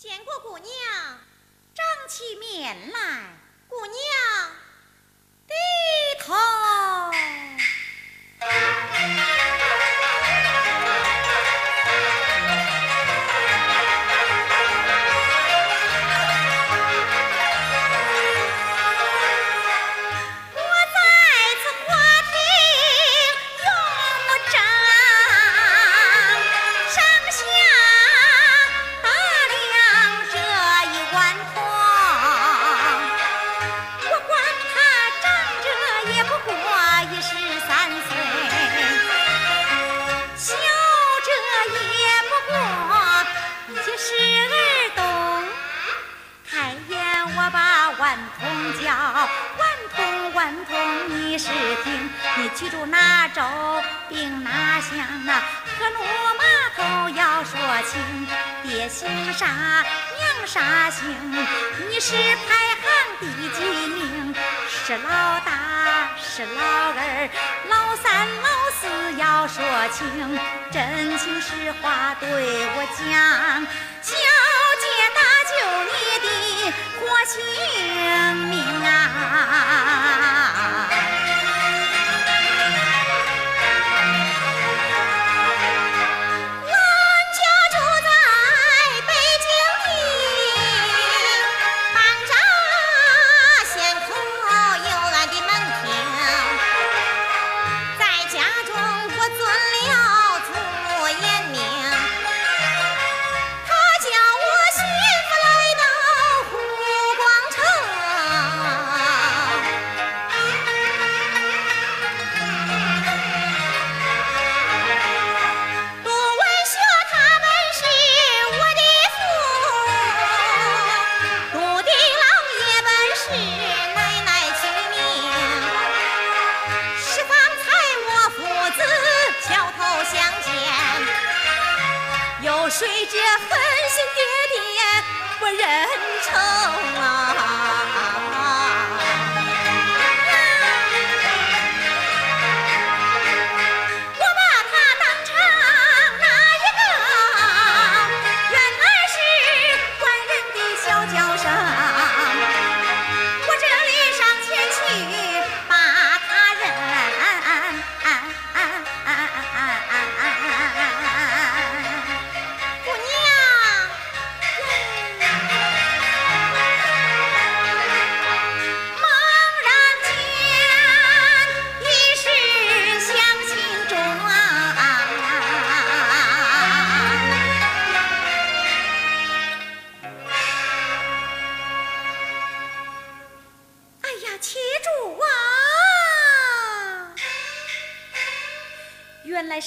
见过姑娘，张起面来，姑娘低头。记住哪州兵哪乡啊，河路码头要说清，爹姓啥，娘啥姓，你是排行第几名？是老大是老二，老三老四要说清，真情实话对我讲，小姐搭救你的活性 head.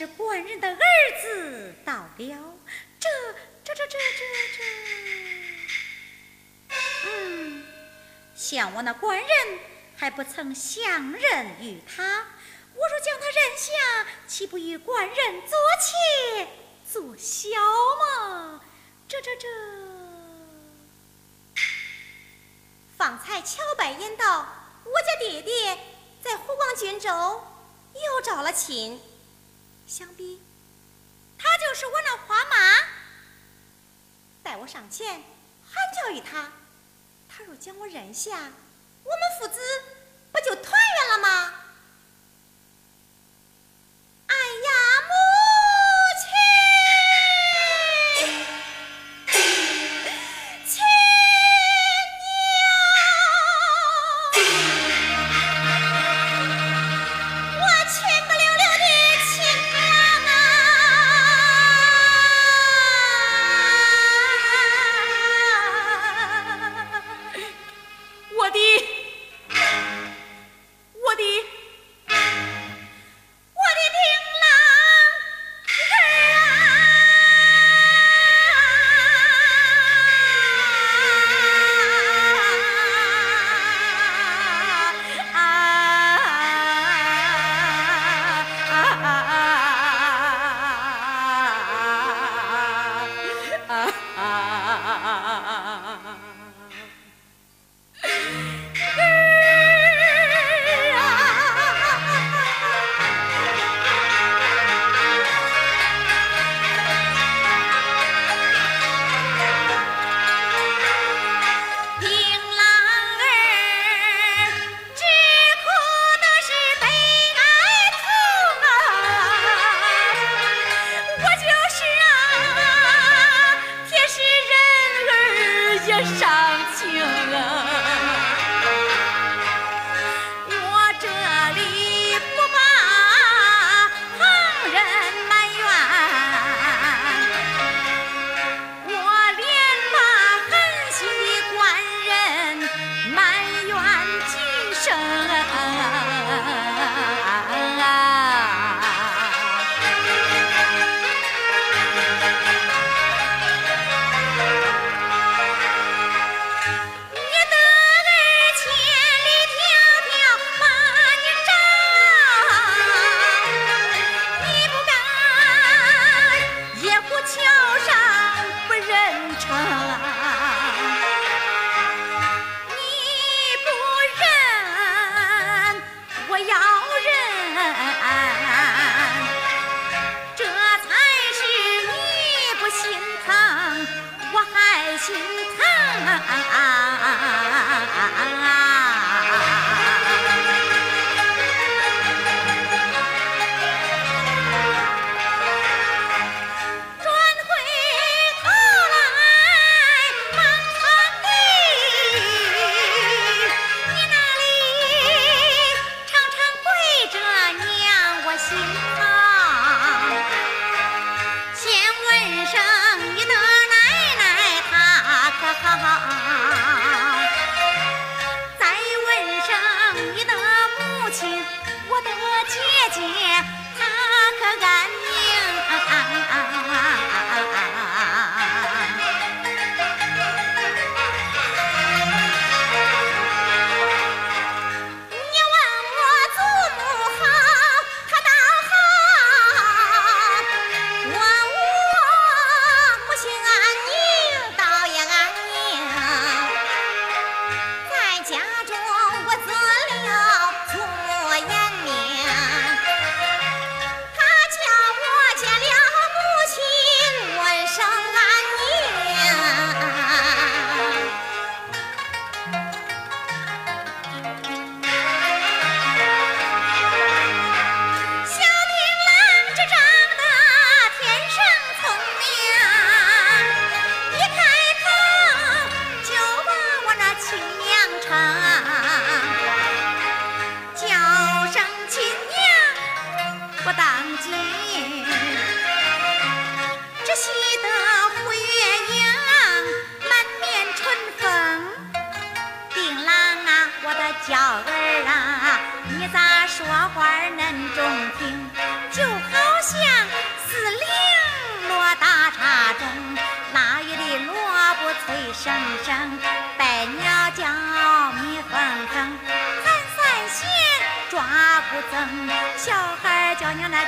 是官人的儿子到了，这这这这这这，嗯，像我那官人还不曾相认于他，我若将他认下，岂不与官人做妾做小吗？这这这，方才乔白言道，我家爹爹在湖广郡州又找了亲。想必他就是我那花妈，待我上前喊叫于他，他若将我认下，我们父子不就团圆了吗？心亲我的姐姐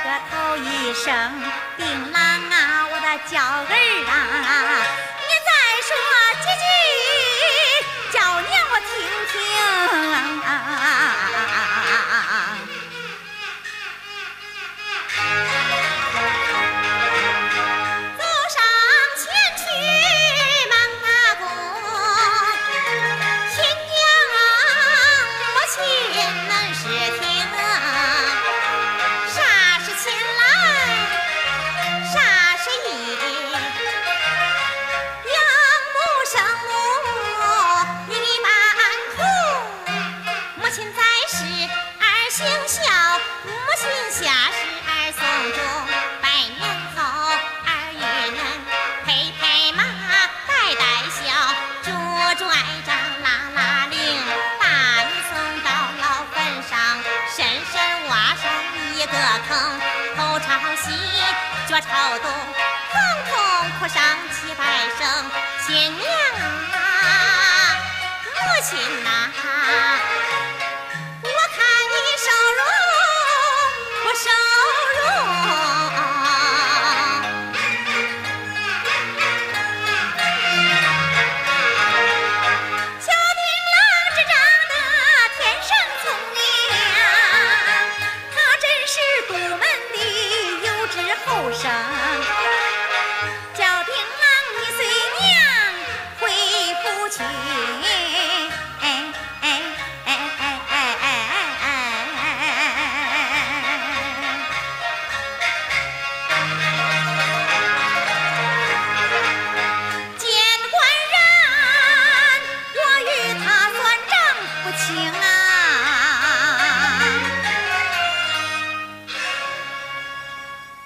个头一声，丁郎啊，我的娇儿啊，说朝东，